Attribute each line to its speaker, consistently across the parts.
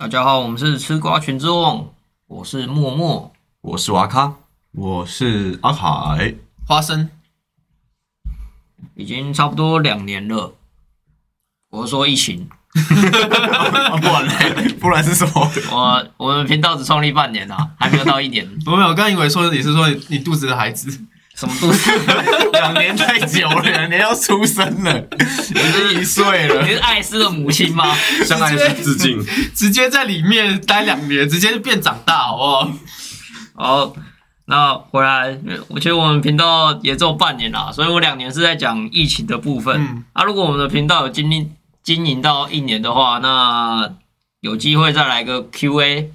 Speaker 1: 大家好，我们是吃瓜群之王，我是默默。
Speaker 2: 我是瓦卡，
Speaker 3: 我是阿海，
Speaker 4: 花生，
Speaker 1: 已经差不多两年了。我是说疫情，
Speaker 3: 啊 不然嘞，不然是什么？
Speaker 1: 我我们频道只创立半年啊，还没有到一年。
Speaker 4: 我没有，我刚以为说你是说你你肚子的孩子，
Speaker 1: 什么肚子？
Speaker 3: 两年太久了，两年要出生了，已经一岁了
Speaker 1: 你。是艾斯的母亲吗？
Speaker 2: 向艾斯致敬。
Speaker 4: 直接在里面待两年，直接变长大，好不好？
Speaker 1: 好，那回来，我觉得我们频道也只有半年啦，所以我两年是在讲疫情的部分。
Speaker 4: 嗯
Speaker 1: 啊，如果我们的频道有经历经营到一年的话，那有机会再来个 Q&A。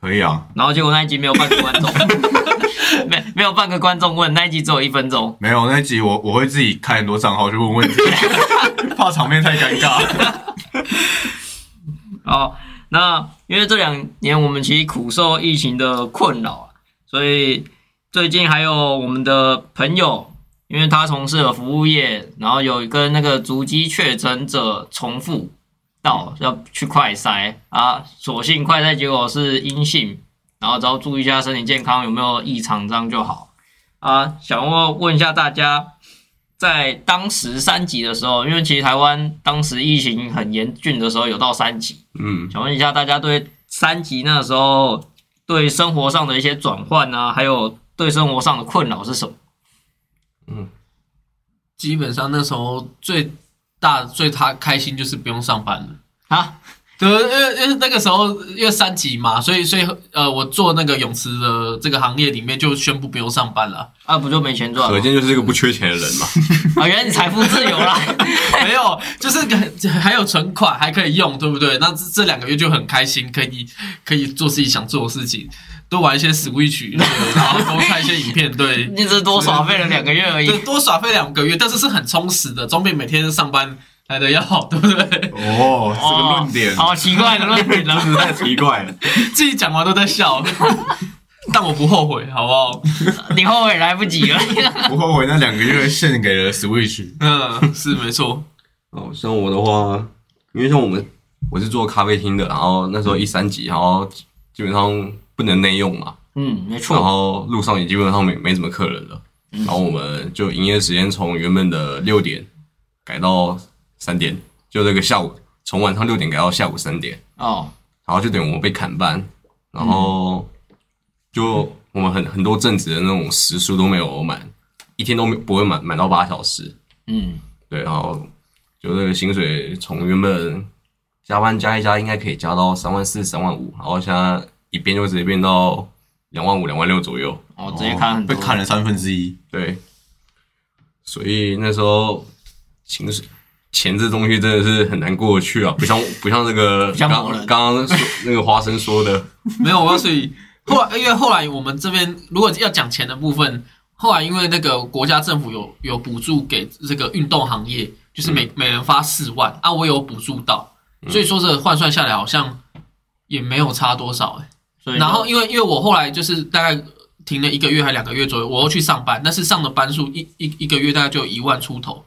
Speaker 3: 可以啊，
Speaker 1: 然后结果那一集没有半个观众，没没有半个观众问，那一集只有一分钟。
Speaker 3: 没有那一集我我会自己开很多账号去问问题，怕场面太尴尬。
Speaker 1: 好，那因为这两年我们其实苦受疫情的困扰啊，所以最近还有我们的朋友，因为他从事了服务业，然后有跟那个足迹确诊者重复到要去快筛啊，所幸快筛结果是阴性，然后只要注意一下身体健康有没有异常，这样就好啊。想问问一下大家。在当时三级的时候，因为其实台湾当时疫情很严峻的时候，有到三级，
Speaker 2: 嗯，
Speaker 1: 想问一下大家对三级那时候对生活上的一些转换啊，还有对生活上的困扰是什么？
Speaker 4: 嗯基本上那时候最大最他开心就是不用上班了。
Speaker 1: 啊，
Speaker 4: 对，因为因为那个时候因为三级嘛，所以所以呃，我做那个泳池的这个行业里面就宣布不用上班了。
Speaker 1: 啊，不就没钱赚吗？
Speaker 2: 可见就是这个不缺钱的人嘛。
Speaker 1: 啊，原来你财富自由啦！
Speaker 4: 没有，就是还有存款还可以用，对不对？那这这两个月就很开心，可以可以做自己想做的事情，多玩一些 Switch，然后多看一些影片，对，
Speaker 1: 你只是多耍费了两个月而已
Speaker 4: 对，。多耍费两个月，但是是很充实的，总比每天上班来的要好，对不对？
Speaker 3: 哦，这个论点
Speaker 1: 哦好奇怪的论点啊！
Speaker 2: 太奇怪了。
Speaker 4: 自己讲完都在笑，但我不后悔，好不好？
Speaker 1: 你后悔来不及了。
Speaker 3: 不后悔那两个月献给了 Switch。
Speaker 4: 嗯，是没错，
Speaker 2: 哦，像我的话，因为像我们我是做咖啡厅的，然后那时候一三级，然后基本上不能内用嘛，
Speaker 1: 嗯，没错然。
Speaker 2: 后路上也基本上没没什么客人了，然后我们就营业时间从原本的六点改到三点，就这个下午从晚上六点改到下午三点。
Speaker 1: 哦，
Speaker 2: 然后就等于我们被砍班，然后就我们很很多阵子的那种时数都没有满，一天都没不会满满到八小时，
Speaker 1: 嗯，
Speaker 2: 对，然后就这个薪水从原本加班加一加应该可以加到三万四、三万五，然后现在一变就直接变到两万五、两万六左右，
Speaker 1: 哦直接砍很。
Speaker 3: 被砍了三分之一。
Speaker 2: 对，所以那时候薪水。钱这东西真的是很难过得去啊，不像不像那个刚
Speaker 1: 像某人。
Speaker 2: 刚刚说那个花生说的，
Speaker 4: 没有，我告诉你，后来因为后来我们这边如果要讲钱的部分，后来因为那个国家政府有有补助给这个运动行业，就是每、每人发四万啊，我有补助到，所以说这换算下来好像也没有差多少哎、
Speaker 1: 所以
Speaker 4: 然后因为因为我后来就是大概停了一个月还两个月左右，我又去上班，但是上的班数一一一个月大概就有一万出头，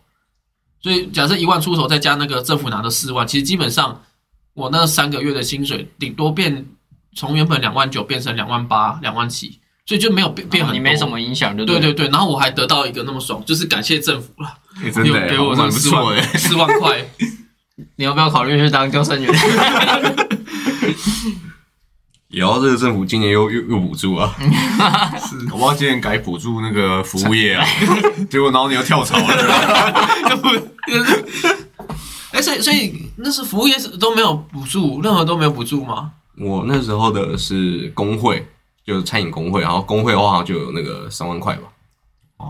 Speaker 4: 所以假设一万出头再加那个政府拿的四万，其实基本上我那三个月的薪水顶多变从原本两万九变成两万八、两万七，所以就没有变变很多。
Speaker 1: 你没什么影响，对对
Speaker 4: 对然后我还得到一个那么爽，就是感谢政府了，
Speaker 3: 欸真的欸
Speaker 4: 有给我这
Speaker 3: 蛮不
Speaker 4: 四万。四万块。
Speaker 1: 你要不要考虑去当救生员？
Speaker 2: 也要这个政府今年又又又补助啊，
Speaker 3: 我不知道今年改补助那个服务业啊，结果然后你又跳槽了。
Speaker 4: 哎，所以所以那是服务业是都没有补助，任何都没有补助吗？
Speaker 2: 我那时候的是工会，就是餐饮工会，然后工会的话好像就有那个三万块吧，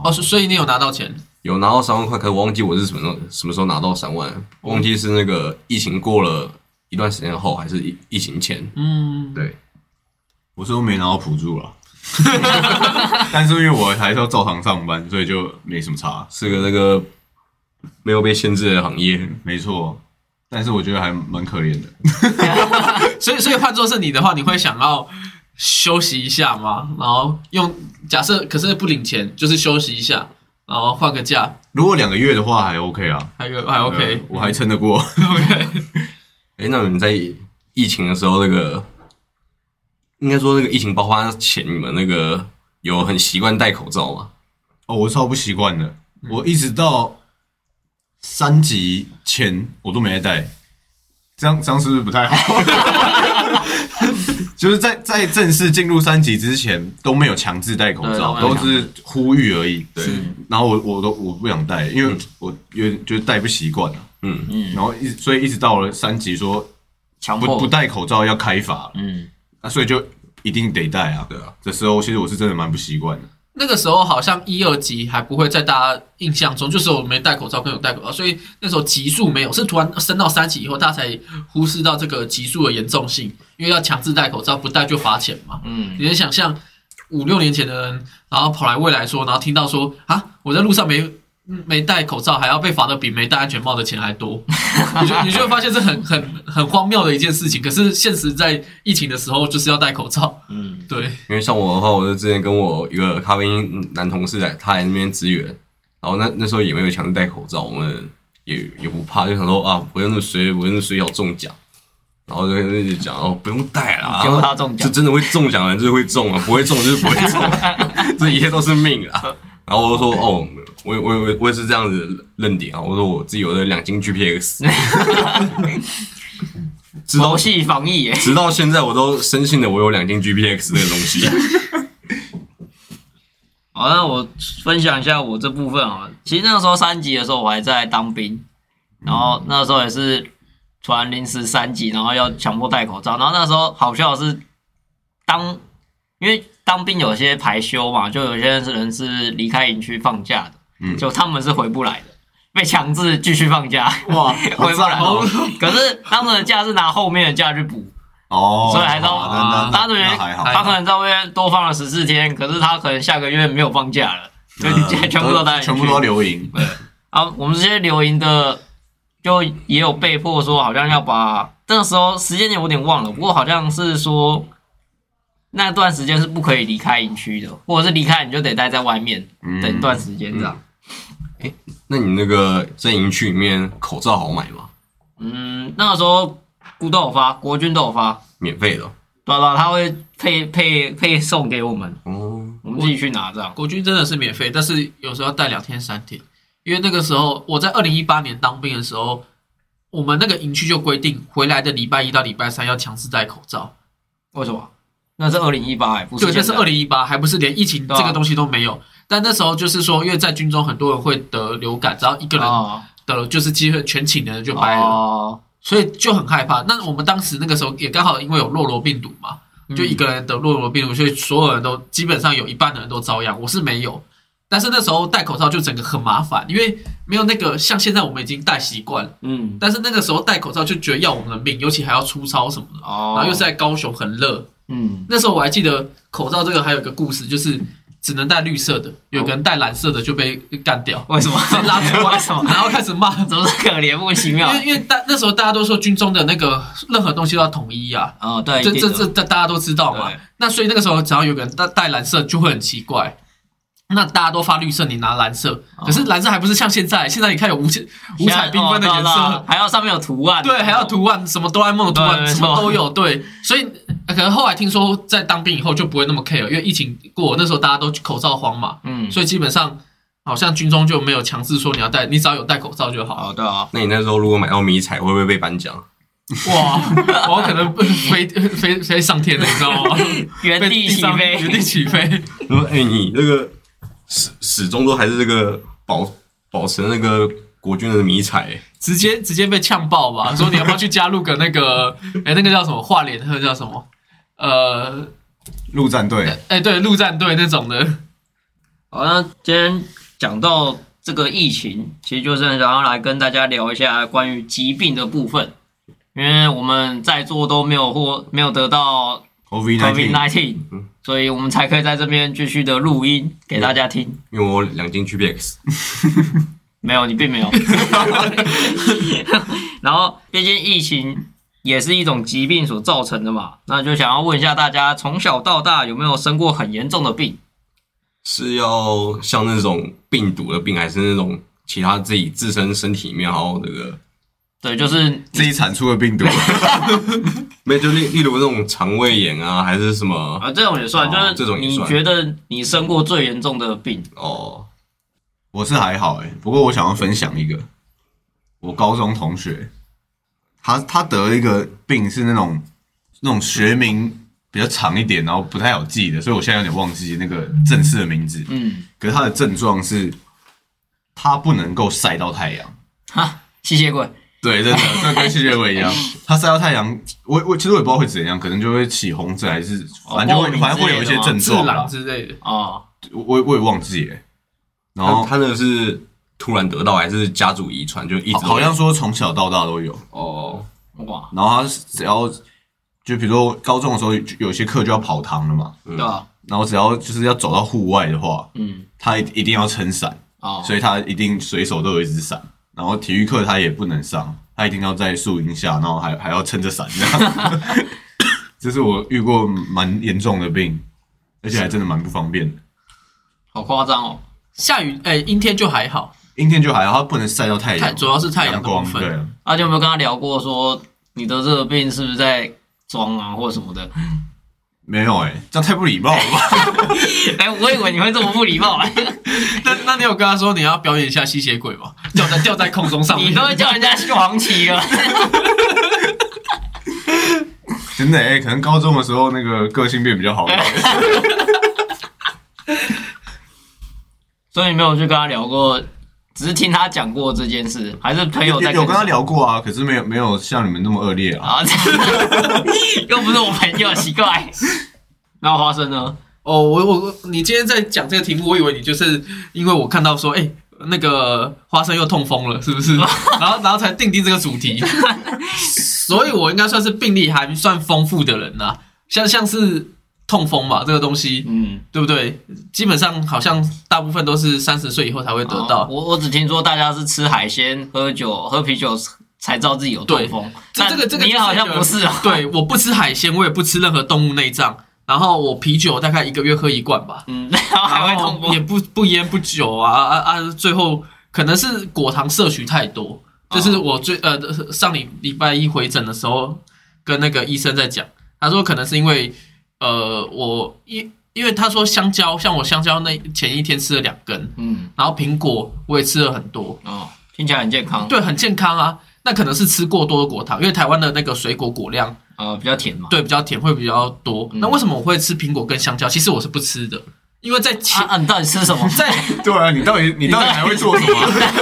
Speaker 4: 哦，所所以你有拿到钱？
Speaker 2: 有拿到三万块，可是我忘记我是什么时候什么时候拿到三万，忘记是那个疫情过了一段时间后，还是疫疫情前。
Speaker 4: 嗯，
Speaker 2: 对，
Speaker 3: 我是都没拿到补助了，但是因为我还是要照常上班，所以就没什么差。
Speaker 2: 是个那个没有被限制的行业。
Speaker 3: 没错，但是我觉得还蛮可怜的。
Speaker 4: 所以所以换作是你的话，你会想要休息一下吗？然后用假设可是不领钱，就是休息一下，然后换个假，
Speaker 3: 如果两个月的话还 OK 啊，
Speaker 4: 还有还 OK
Speaker 3: 呃我还撑得过。
Speaker 4: OK。
Speaker 2: 哎，那你们在疫情的时候，那个应该说那个疫情爆发前，你们那个有很习惯戴口罩吗？
Speaker 3: 哦，我超不习惯的，我一直到三级前我都没在戴，这样这样是不是不太好？就是在在正式进入三级之前都没有强制戴口罩，
Speaker 1: 都
Speaker 3: 是呼吁而已。对，然后我我都我不想戴，因为我有点就是戴不习惯了。
Speaker 2: 嗯，
Speaker 1: 嗯，
Speaker 3: 然后一直所以一直到了三级说
Speaker 1: 强迫
Speaker 3: 不不戴口罩要开罚，
Speaker 1: 嗯，
Speaker 3: 那所以就一定得戴啊。
Speaker 2: 对啊，
Speaker 3: 这时候其实我是真的蛮不习惯的。
Speaker 4: 那个时候好像一二级还不会在大家印象中，就是我没戴口罩跟有戴口罩，所以那时候级数没有，是突然升到三级以后，大家才忽视到这个级数的严重性，因为要强制戴口罩，不戴就罚钱嘛。
Speaker 1: 嗯，
Speaker 4: 你能想象五六年前的人，然后跑来未来说，然后听到说啊，我在路上没没戴口罩，还要被罚的比没戴安全帽的钱还多，你就你就会发现这很很很荒谬的一件事情。可是现实在疫情的时候就是要戴口罩，
Speaker 1: 嗯，
Speaker 4: 对，
Speaker 2: 因为像我的话，我就之前跟我一个咖啡因男同事来，他来那边支援，然后那那时候也没有强制戴口罩，我们也也不怕，就想说啊，不用那么随，不用那么随小中奖，然后就一直讲哦，不用戴啦，
Speaker 1: 结果他中奖。
Speaker 2: 就真的会中奖的人就是会中啊，不会中就是不会中，这一切都是命啊。然后我就说哦，我我我我也是这样子认定啊，我说我自己有的两斤 GPX，直到
Speaker 1: 佛系防疫耶，
Speaker 2: 直到现在我都深信了我有两斤 GPX 这个东西。
Speaker 1: 好，那我分享一下我这部分啊。其实那个时候三级的时候，我还在当兵，然后那时候也是突然临时三级，然后要强迫戴口罩。然后那时候好笑的是，当因为当兵有些排休嘛，就有些人是离开营区放假的，
Speaker 3: 嗯
Speaker 1: 就他们是回不来的，被强制继续放假，
Speaker 4: 哇，
Speaker 1: 回不来。可是他们的假是拿后面的假去补，
Speaker 3: 哦，
Speaker 1: 所以还是他等于
Speaker 3: 那还好，
Speaker 1: 他可能在外面多放了十四天，可是他可能下个月没有放假了，所以
Speaker 3: 嗯
Speaker 1: 全部都带
Speaker 3: 全部都要留营。
Speaker 1: 啊。我们这些留营的，就也有被迫说，好像要把那个时候时间点有点忘了，不过好像是说那段时间是不可以离开营区的，或者是离开你就得待在外面
Speaker 3: 嗯
Speaker 1: 等一段时间这样。
Speaker 2: 那你那个在营区里面口罩好买吗？
Speaker 1: 嗯，那个时候孤都有发，国军都有发，
Speaker 2: 免费的哦
Speaker 1: 对吧？他会配配配送给我们，
Speaker 2: 哦。
Speaker 1: 我们自己去拿这样。
Speaker 4: 国军真的是免费，但是有时候要带两天三天，因为那个时候我在二零一八年当兵的时候，我们那个营区就规定回来的礼拜一到礼拜三要强制戴口罩，
Speaker 1: 为什么？那是二零一八哎，不是
Speaker 4: 对，那是二零一八，还不是连疫情这个东西都没有。但那时候就是说，因为在军中很多人会得流感，只要一个人
Speaker 1: 哦
Speaker 4: 得了，就是机会全寝的人就掰了，
Speaker 1: 哦，
Speaker 4: 所以就很害怕。那我们当时那个时候也刚好因为有洛罗病毒嘛，就一个人得洛罗病毒，所以所有人都基本上有一半的人都遭殃。我是没有，但是那时候戴口罩就整个很麻烦，因为没有那个像现在我们已经戴习惯了，
Speaker 1: 嗯，
Speaker 4: 但是那个时候戴口罩就觉得要我们的命，尤其还要出操什么的，
Speaker 1: 哦，
Speaker 4: 然后又是在高雄很热，
Speaker 1: 嗯，
Speaker 4: 那时候我还记得口罩这个还有一个故事，就是只能戴绿色的，有个人戴蓝色的就被干掉，
Speaker 1: 为什么？
Speaker 4: 拉出来
Speaker 1: 为什么？
Speaker 4: 然后开始骂。
Speaker 1: 怎么是可怜莫名其妙
Speaker 4: 因？为因为大那时候大家都说军中的那个任何东西都要统一啊，
Speaker 1: 哦，对，
Speaker 4: 这这
Speaker 1: 一定的
Speaker 4: 这大大家都知道嘛
Speaker 1: 对。
Speaker 4: 那所以那个时候只要有个人戴戴蓝色就会很奇怪。那大家都发绿色，你拿蓝色，可是蓝色还不是像现在，现在你看有五彩五彩缤纷的颜色，
Speaker 1: 还要上面有图案，
Speaker 4: 对，还要图案，什么哆啦 A 梦的图案，什么都有，对。所以呃可能后来听说在当兵以后就不会那么 care，因为疫情过，那时候大家都口罩慌嘛，
Speaker 1: 嗯，
Speaker 4: 所以基本上好像军中就没有强制说你要戴，你只要有戴口罩就好。
Speaker 1: 好的啊，
Speaker 2: 那你那时候如果买到迷彩，会不会被颁奖？
Speaker 4: 哇，我可能飞飞飞上天了，你知道吗？
Speaker 1: 原地起
Speaker 4: 上
Speaker 1: 飞，
Speaker 4: 原地起飞。
Speaker 2: 说哎、你那个始始终都还是这个保保持那个国军的迷彩、
Speaker 4: 直接直接被呛爆吧！说你要不要去加入个那个，哎、那个叫什么画脸，那个叫什么？呃，
Speaker 3: 陆战队
Speaker 4: 哎、对，陆战队那种的。
Speaker 1: 好，那今天讲到这个疫情，其实就是想要来跟大家聊一下关于疾病的部分，因为我们在座都没有或没有得到
Speaker 3: COVID
Speaker 1: nineteen，nineteen，
Speaker 2: 嗯
Speaker 1: 所以我们才可以在这边继续的录音给大家听。
Speaker 2: 因为我有两斤 GPX，
Speaker 1: 没有，你并没有。然后，毕竟疫情也是一种疾病所造成的嘛，那就想要问一下大家，从小到大有没有生过很严重的病？
Speaker 2: 是要像那种病毒的病，还是那种其他自己自身身体里面还有那个
Speaker 1: 对，就是
Speaker 3: 自己产出的病毒。
Speaker 2: 没有就例例如那种肠胃炎啊，还是什么
Speaker 1: 啊，这种也算，
Speaker 2: 哦
Speaker 1: 就是
Speaker 2: 这种也算
Speaker 1: 你觉得你生过最严重的病，
Speaker 2: 哦，
Speaker 3: 我是还好哎、不过我想要分享一个，我高中同学，他他得了一个病是那种那种学名比较长一点，然后不太好记的，所以我现在有点忘记那个正式的名字。
Speaker 1: 嗯，
Speaker 3: 可是他的症状是，他不能够晒到太阳。
Speaker 1: 哈，吸血鬼，
Speaker 3: 对，真的，这 跟吸血鬼一样。他晒到太阳，我我其实我也不知道会怎样，可能就会起红疹，还是反正就会反正会有一些症
Speaker 4: 自
Speaker 3: 状啦。
Speaker 4: 之类的。
Speaker 1: 啊，
Speaker 3: 我我也忘记了。然后
Speaker 2: 他那个是突然得到，还是家族遗传？就一直
Speaker 3: 好好像说从小到大都有。
Speaker 2: 哦，
Speaker 1: 哇，
Speaker 3: 然后他只要就比如说高中的时候有有些课就要跑堂了嘛，
Speaker 1: 对吧？
Speaker 3: 然后只要就是要走到户外的话，
Speaker 1: 嗯，
Speaker 3: 他一一定要撑伞，
Speaker 1: 啊，
Speaker 3: 所以他一定随手都有一只伞。然后体育课他也不能上，他一定要在树荫下，然后还还要撑着伞这样。这是我遇过蛮严重的病，而且还真的蛮不方便的。
Speaker 1: 好夸张哦。
Speaker 4: 下雨，哎、阴天就还好，
Speaker 3: 阴天就还好，他不能晒到太
Speaker 4: 太
Speaker 3: 阳，
Speaker 4: 主要是太阳
Speaker 3: 阳光。对啊，
Speaker 1: 啊，你有没有跟他聊过说你得这个病是不是在装啊，或者什么的？
Speaker 3: 没有哎、这样太不礼貌了吧？
Speaker 1: 哎，我以为你会这么不礼貌，
Speaker 4: 那那你有跟他说你要表演一下吸血鬼吗？吊在吊在空中上面，
Speaker 1: 你都会叫人家去黄旗了。
Speaker 3: 真的哎、可能高中的时候那个个性变比较好。
Speaker 1: 所以你没有去跟他聊过，只是听他讲过这件事，还是朋友在
Speaker 3: 有有跟他聊过啊，可是没有没有像你们那么恶劣啊。
Speaker 1: 啊？又不是我朋友，奇怪。那花生呢？
Speaker 4: 哦，我我你今天在讲这个题目，我以为你就是因为我看到说，哎、那个花生又痛风了，是不是？然后然后才定定这个主题，所以我应该算是病例还算丰富的人呐、像像是痛风嘛，这个东西，
Speaker 1: 嗯，
Speaker 4: 对不对？基本上好像大部分都是三十岁以后才会得到。
Speaker 1: 哦我我只听说大家是吃海鲜、喝酒、喝啤酒才知道自己有痛风。但
Speaker 4: 这这个这个
Speaker 1: 你好像不是哦。
Speaker 4: 对，我不吃海鲜，我也不吃任何动物内脏，然后我啤酒大概一个月喝一罐吧，
Speaker 1: 嗯，然后还会痛
Speaker 4: 风也。不不烟不酒啊啊啊！最后可能是果糖摄取太多，就是我最呃上礼礼拜一回诊的时候，跟那个医生在讲，他说可能是因为呃我因因为他说香蕉，像我香蕉那前一天吃了两根，
Speaker 1: 嗯，
Speaker 4: 然后苹果我也吃了很多，
Speaker 1: 哦，听起来很健康。
Speaker 4: 对，很健康啊。那可能是吃过多的果糖，因为台湾的那个水果果量
Speaker 1: 呃，比较甜嘛。
Speaker 4: 对比较甜，会比较多。
Speaker 1: 嗯
Speaker 4: 那为什么我会吃苹果跟香蕉？其实我是不吃的，因为在前、
Speaker 1: 啊啊，你到底吃什么？
Speaker 4: 在
Speaker 3: 对啊，你到底 你到底还会做什么？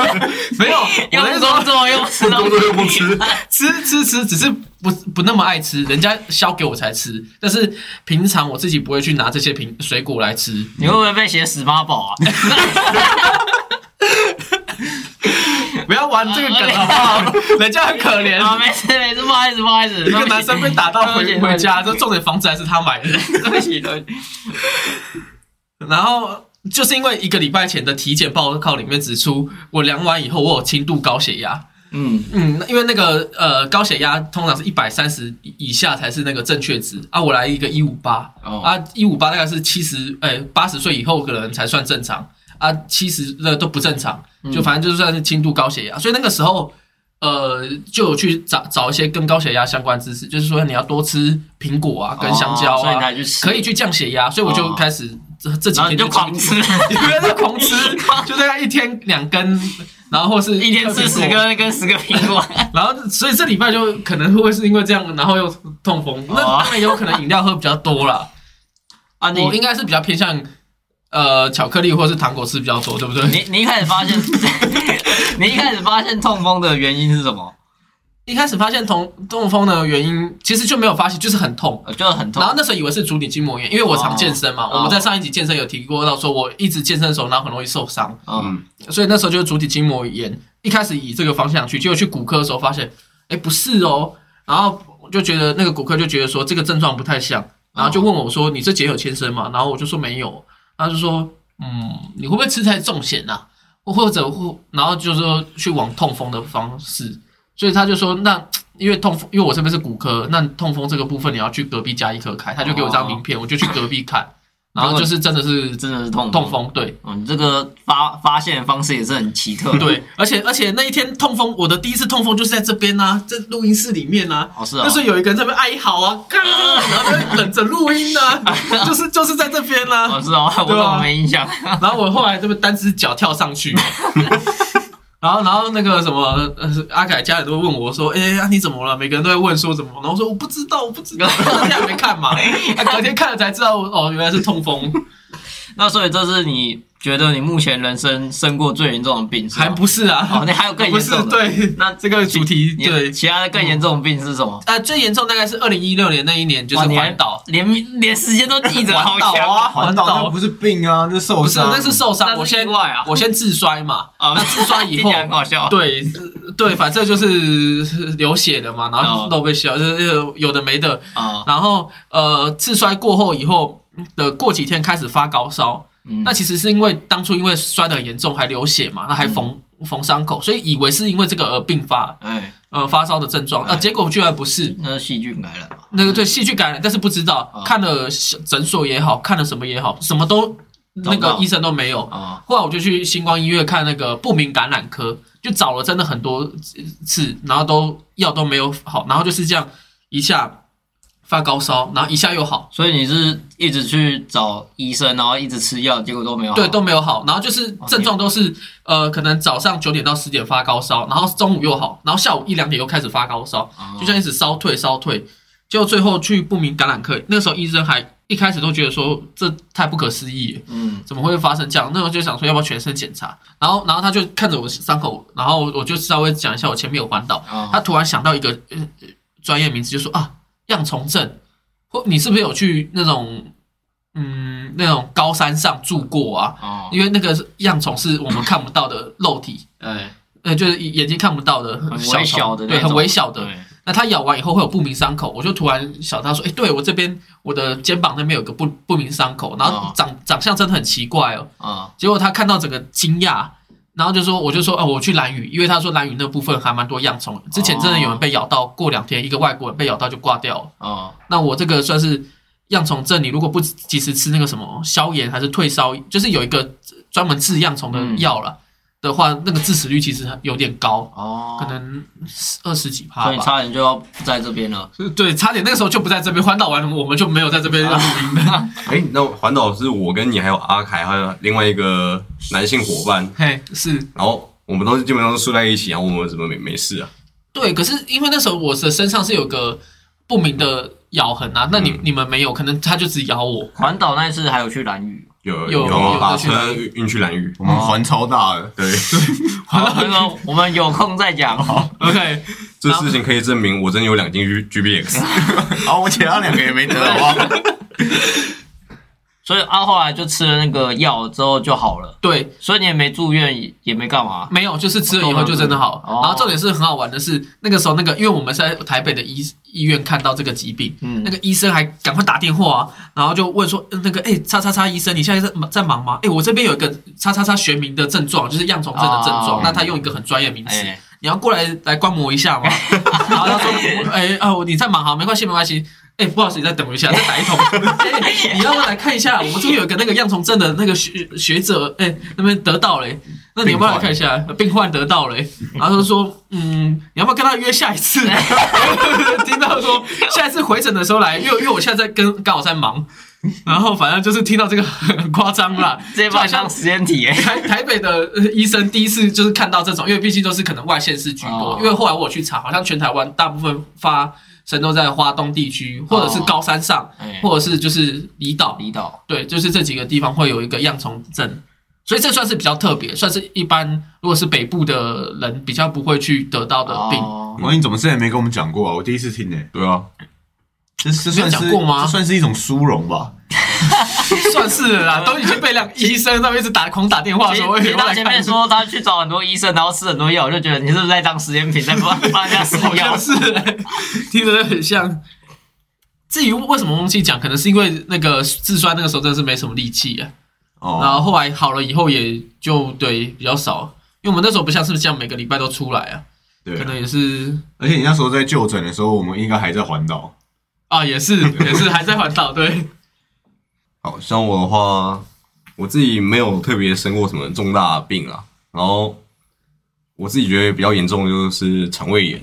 Speaker 4: 没有，
Speaker 1: 又不
Speaker 4: 我在说
Speaker 1: 工作又不吃东
Speaker 3: 工作又不，吃，
Speaker 4: 吃吃吃，只是不不那么爱吃，人家削给我才吃。但是平常我自己不会去拿这些苹水果来吃。
Speaker 1: 你会不会被写死八宝啊？
Speaker 4: 不要玩这个梗好不好？人家很可怜，
Speaker 1: 啊，没事没事，不好意思不好意思。
Speaker 4: 一个男生被打到回回家，这重点房子还是他买的。
Speaker 1: 对不起对不起。
Speaker 4: 然后就是因为一个礼拜前的体检报告里面指出，我量完以后我有轻度高血压。
Speaker 1: 嗯，
Speaker 4: 嗯，那因为那个呃高血压通常是一百三十以下才是那个正确值啊，我来一个一五八
Speaker 1: 哦。
Speaker 4: 啊，一五八大概是七十哎八十岁以后可能才算正常啊，七十的都不正常，就反正就算是轻度高血压，所以那个时候呃就有去找找一些跟高血压相关知识，就是说你要多吃苹果啊，跟香蕉
Speaker 1: 哦所以你
Speaker 4: 啊，可以去降血压，所以我就
Speaker 1: 哦。
Speaker 4: 开始这这几
Speaker 1: 天就狂吃，
Speaker 4: 因 为在狂吃，就大概一天两根，然后或是
Speaker 1: 一天吃十
Speaker 4: 个。
Speaker 1: 个跟十个苹果。
Speaker 4: 然后，所以这礼拜就可能会是因为这样，然后又痛风。那
Speaker 1: 哦
Speaker 4: 当然有可能饮料喝比较多了。
Speaker 1: 啊，你
Speaker 4: 我应该是比较偏向呃巧克力或是糖果吃比较多，对不对？
Speaker 1: 你你一开始发现，你一开始发现痛风的原因是什么？
Speaker 4: 一开始发现痛痛风的原因，其实就没有发现，就是很痛。
Speaker 1: 呃就是很痛
Speaker 4: 然。后那时候以为是足底筋膜炎，因为我常健身嘛。
Speaker 1: 哦
Speaker 4: 我们在上一集健身有提过到，说我一直健身的时候，然后很容易受伤，
Speaker 1: 嗯，
Speaker 4: 所以那时候就是足底筋膜炎。一开始以这个方向去，结果去骨科的时候发现，哎，不是哦。然后我就觉得那个骨科就觉得说这个症状不太像，然后就问我说：“你这节有牵伸吗？”然后我就说没有，然后就说：“嗯，你会不会吃太重咸呐、或者或然后就说去往痛风的方式，所以他就说那因为痛风，因为我这边是骨科，那痛风这个部分你要去隔壁加医科开，他就给我一张名片，我就去隔壁看。然后就是真的是
Speaker 1: 真的是痛
Speaker 4: 痛。风，对
Speaker 1: 嗯，你这个发发现的方式也是很奇特。，
Speaker 4: 对，而且而且那一天痛风，我的第一次痛风就是在这边呐、在录音室里面呐、
Speaker 1: 哦是啊
Speaker 4: 那，时候有一个人在那边哀嚎啊，嘎然后在那边忍着录音呢、就是就是在这边呢、
Speaker 1: 哦是哦，我
Speaker 4: 对啊
Speaker 1: 怎么没印象？
Speaker 4: 然后我后来这边单只脚跳上去，然后然后那个什么阿凯家里都问我说：“哎、啊你怎么了？”每个人都在问说怎么了，然后我说我不知道，我不知道，那 天还没看嘛，他隔天看了才知道哦，原来是痛风，
Speaker 1: 那所以这是你觉得你目前人生生过最严重的病是吗？
Speaker 4: 还不是啊，
Speaker 1: 哦，那还有更严重的。
Speaker 4: 对，
Speaker 1: 那
Speaker 4: 这个主题
Speaker 1: 你
Speaker 4: 对。
Speaker 1: 其他的更严重的病是什么？
Speaker 4: 呃，最严重大概是二零一六年那一年，就是环岛，
Speaker 1: 连连时间都记着，好
Speaker 4: 环岛啊，
Speaker 3: 环
Speaker 4: 环岛
Speaker 3: 不是病啊，那是受
Speaker 4: 不是
Speaker 3: 伤。
Speaker 4: 那是受伤，我先
Speaker 1: 啊
Speaker 4: 我先自摔嘛，
Speaker 1: 啊！
Speaker 4: 那自摔以后
Speaker 1: 很搞笑。
Speaker 4: 对呃对，反正就是流血的嘛，然后都被笑，就是有的没的，
Speaker 1: 啊，
Speaker 4: 然后呃，自摔过后以后的过几天开始发高烧，
Speaker 1: 嗯。
Speaker 4: 那其实是因为当初因为摔得很严重，还流血嘛，那还缝缝伤口，所以以为是因为这个而并发
Speaker 1: 哎，
Speaker 4: 呃发烧的症状，呃，
Speaker 1: 哎。
Speaker 4: 结果居然不是。
Speaker 1: 那是细菌感染吧？
Speaker 4: 那个对细菌感染，但是不知道
Speaker 1: 啊
Speaker 4: 看了诊所也好看了什么也好，什么都那个医生都没有。
Speaker 1: 啊，
Speaker 4: 后来我就去星光医院看那个不明感染科，就找了真的很多次，然后都药都没有好，然后就是这样一下发高烧，然后一下又好，
Speaker 1: 所以你是一直去找医生，然后一直吃药，结果都没有好。
Speaker 4: 对，都没有好，然后就是症状都是呃，可能早上九点到十点发高烧，然后中午又好，然后下午一两点又开始发高烧，
Speaker 1: 啊，
Speaker 4: 就像一直烧退烧退，结果最后去不明感染科，那时候医生还一开始都觉得说这太不可思议。
Speaker 1: 嗯
Speaker 4: 怎么会发生这样？那时候就想说要不要全身检查，然后然后他就看着我伤口，然后我就稍微讲一下我前面有环岛，
Speaker 1: 啊
Speaker 4: 他突然想到一个专业名词，就说啊恙虫症，或你是不是有去那种嗯那种高山上住过啊？
Speaker 1: 哦，
Speaker 4: 因为那个恙虫是我们看不到的肉体，
Speaker 1: 哎，
Speaker 4: 呃，就是眼睛看不到的
Speaker 1: 很
Speaker 4: 小
Speaker 1: 小的那
Speaker 4: 对，很
Speaker 1: 种。
Speaker 4: 微小的。
Speaker 1: 对，
Speaker 4: 那它咬完以后会有不明伤口，我就突然想到说，哎，对我这边我的肩膀那边有个不不明伤口，然后
Speaker 1: 哦。
Speaker 4: 长长相真的很奇怪哦。
Speaker 1: 啊
Speaker 4: 结果他看到整个惊讶，然后就说，我就说，哦，我去蓝屿，因为他说蓝屿那部分还蛮多恙虫，之前真的有人被咬到，过两天一个外国人被咬到就挂掉了。
Speaker 1: 哦。
Speaker 4: 那我这个算是恙虫症，你如果不及时吃那个什么消炎还是退烧，就是有一个专门治恙虫的药了、的话，那个致死率其实有点高，
Speaker 1: 哦，
Speaker 4: 可能二十几趴
Speaker 1: 所以
Speaker 4: 吧。
Speaker 1: 差点就要不在这边了。
Speaker 4: 对，差点那个时候就不在这边，环岛完了我们就没有在这边录音了。
Speaker 2: 哎，那环岛是我跟你还有阿凯还有另外一个男性伙伴，
Speaker 4: 嘿，是
Speaker 2: 然后我们都是基本上都睡在一起啊，我们怎么没没事啊？
Speaker 4: 对，可是因为那时候我的身上是有个不明的咬痕啊，那你、
Speaker 2: 嗯
Speaker 4: 你们没有，可能他就只咬我。
Speaker 1: 环岛那一次还有去蓝屿，
Speaker 2: 有
Speaker 4: 有有
Speaker 2: 把车运去蓝屿，
Speaker 3: 我们环超大的，
Speaker 2: 对，
Speaker 1: 好，那个我们有空再讲。
Speaker 4: OK，
Speaker 2: 这事情可以证明我真的有两斤 G G B X。
Speaker 3: 然后我其他两个也没得，好不好？
Speaker 1: 所以啊，后来就吃了那个药之后就好了，
Speaker 4: 对，
Speaker 1: 所以你也没住院，也也没干嘛。
Speaker 4: 没有，就是吃了以后就真的好。
Speaker 1: 哦
Speaker 4: 然后重点是很好玩的是，那个时候那个，因为我们是在台北的医医院看到这个疾病，
Speaker 1: 嗯
Speaker 4: 那个医生还赶快打电话、啊，然后就问说，呃那个哎，叉叉叉医生，你现在在在忙吗？哎，我这边有一个叉叉叉学名的症状，就是恙虫症的症状，
Speaker 1: 哦
Speaker 4: 那他用一个很专业名词，
Speaker 1: 哎，
Speaker 4: 你要过来来观摩一下吗？然后他说，哎哦，你在忙哈，没关系没关系。哎，不好意思，你再等我一下，再打一通。哎，你要不要来看一下？我们这边有一个那个恙虫症的那个学学者，哎，那边得到嘞。那你要不要来看一下？病患得到嘞。然后他说，嗯，你要不要跟他约下一次？听到说下一次回诊的时候来，因为因为我现在在跟刚好在忙。然后反正就是听到这个很夸张啦，
Speaker 1: 这把像实验体哎。
Speaker 4: 台台北的呃医生第一次就是看到这种，因为毕竟都是可能外县市居多。
Speaker 1: 哦
Speaker 4: 因为后来我去查，好像全台湾大部分发生都在花东地区，或者是高山上，
Speaker 1: 哎，
Speaker 4: 或者是就是离岛。
Speaker 1: 离岛
Speaker 4: 对，就是这几个地方会有一个恙虫症，所以这算是比较特别，算是一般如果是北部的人比较不会去得到的病。
Speaker 1: 哦
Speaker 3: 王你怎么之前没跟我们讲过啊？我第一次听呢。
Speaker 2: 对啊，
Speaker 3: 这这算是
Speaker 4: 过吗
Speaker 3: 这算是一种殊荣吧？
Speaker 4: 算是了啦，都已经被两医生他们一直打狂打电话说，我来看。
Speaker 1: 他前面说他去找很多医生，然后吃很多药，我就觉得你是不是在当实验品，在帮帮人家试
Speaker 4: 好
Speaker 1: 药？
Speaker 4: 是、欸，听着很像。至于为什么忘记讲，可能是因为那个自摔那个时候真的是没什么力气啊，
Speaker 3: 哦，
Speaker 4: 然后后来好了以后也就对比较少，因为我们那时候不像是这样每个礼拜都出来啊，
Speaker 3: 对啊，
Speaker 4: 可能也是。
Speaker 3: 而且你那时候在就诊的时候，我们应该还在环岛。
Speaker 4: 啊，也是也是还在环岛，对，
Speaker 2: 好像我的话，我自己没有特别生过什么重大的病啊，然后我自己觉得比较严重的就是肠胃炎，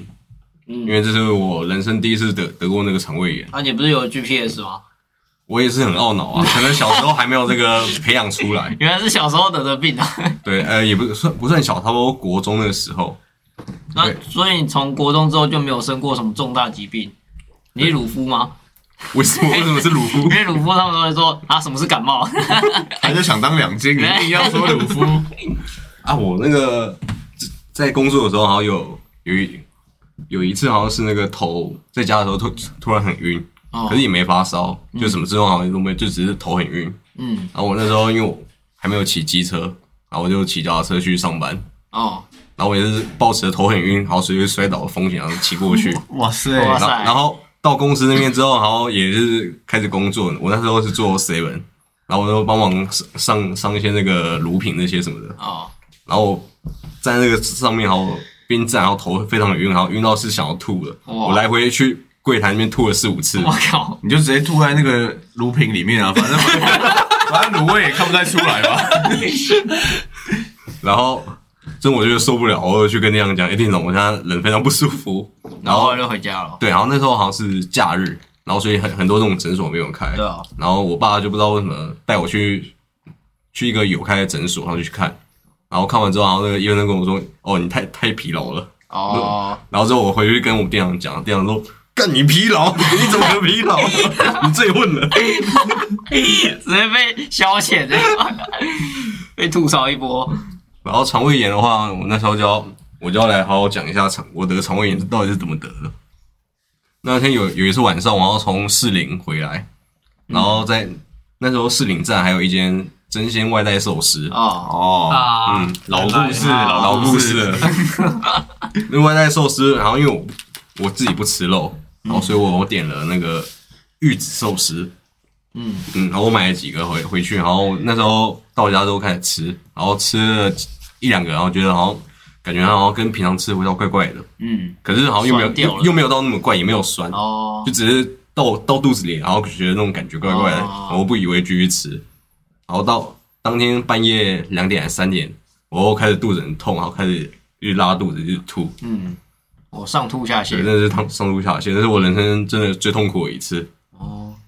Speaker 1: 嗯
Speaker 2: 因，为这是我人生第一次得得过那个肠胃炎，
Speaker 1: 啊，你不是有 GPS 吗？
Speaker 2: 我也是很懊恼啊，可能小时候还没有这个培养出来，
Speaker 1: 原来是小时候得的病啊。
Speaker 2: 对，呃，也不算不算小，差不多国中那个时候，
Speaker 1: 那
Speaker 2: 对
Speaker 1: 所以你从国中之后就没有生过什么重大疾病？你是鲁夫吗？
Speaker 2: 为什么为什么是鲁夫
Speaker 1: 因？为鲁夫他们都会说啊，什么是感冒？
Speaker 3: 他就想当两金，你硬要说鲁夫，
Speaker 2: 啊，我那个在工作的时候，好像有有一有一次，好像是那个头在家的时候突突然很晕，
Speaker 1: 哦
Speaker 2: 可是也没发烧，就什么症状好像都没有，就只是头很晕。
Speaker 1: 嗯，
Speaker 2: 然后我那时候因为我还没有骑机车，然后我就骑脚踏车去上班，
Speaker 1: 哦，
Speaker 2: 然后我也是抱持着头很晕，然后随时摔倒的风险，然后骑过去。
Speaker 3: 哇塞，
Speaker 1: 哇塞
Speaker 2: 然后然后到公司那边之后，然后也是开始工作。我那时候是做 seven，然后我就帮忙上上上一些那个乳品那些什么的。
Speaker 1: 哦，
Speaker 2: 然后站在那个上面，然后边站，然后头非常的晕，然后晕到是想要吐了。我来回去柜台那边吐了四五次。
Speaker 1: 我靠，
Speaker 3: 你就直接吐在那个乳品里面啊，反正反正卤味也看不太出来吧。
Speaker 2: 然后真我就受不了，我就去跟店长讲：“哎、店长，我现在人非常不舒服。”然后
Speaker 1: 然后后来就回家了。
Speaker 2: 对，然后那时候好像是假日，然后所以很很多这种诊所没有开。
Speaker 1: 对啊，
Speaker 2: 然后我爸就不知道为什么带我去去一个有开的诊所，然后就去看。然后看完之后，然后那个医生就跟我说：“哦，你太太疲劳了。
Speaker 1: 哦，”
Speaker 2: 然后之后我回去跟我们店长讲，店长说：“干你疲劳？你怎么能疲劳？你最混了。
Speaker 1: 直接被消遣，被吐槽一波。”
Speaker 2: 然后肠胃炎的话，我那时候就要我就要来好好讲一下肠我得肠胃炎到底是怎么得的。那天有有一次晚上，我要从士林回来，然后在那时候士林站还有一间真鲜外带寿司，
Speaker 1: 哦，
Speaker 3: 哦，
Speaker 4: 啊，
Speaker 3: 嗯，老故事，
Speaker 1: 啊。
Speaker 2: 老故事。了。那外带寿司，然后因为我我自己不吃肉，然后所以我我点了那个玉子寿司，
Speaker 1: 嗯，
Speaker 2: 嗯，然后我买了几个回回去，然后那时候到家之后开始吃，然后吃了一两个，然后觉得好像感觉好像跟平常吃的味道怪怪的，
Speaker 1: 嗯，
Speaker 2: 可是好像又没有又又没有到那么怪，也没有酸，
Speaker 1: 哦。
Speaker 2: 就，只是到到肚子里，然后觉得那种感觉怪怪的，
Speaker 1: 哦。
Speaker 2: 然后不以为继续吃，然后到当天半夜两点还三点，我又开始肚子很痛，然后开始一直拉肚子，一直吐，
Speaker 1: 嗯，我上吐下
Speaker 2: 对，
Speaker 1: 泻。
Speaker 2: 那是上上吐下泻，那是我人生真的最痛苦的一次。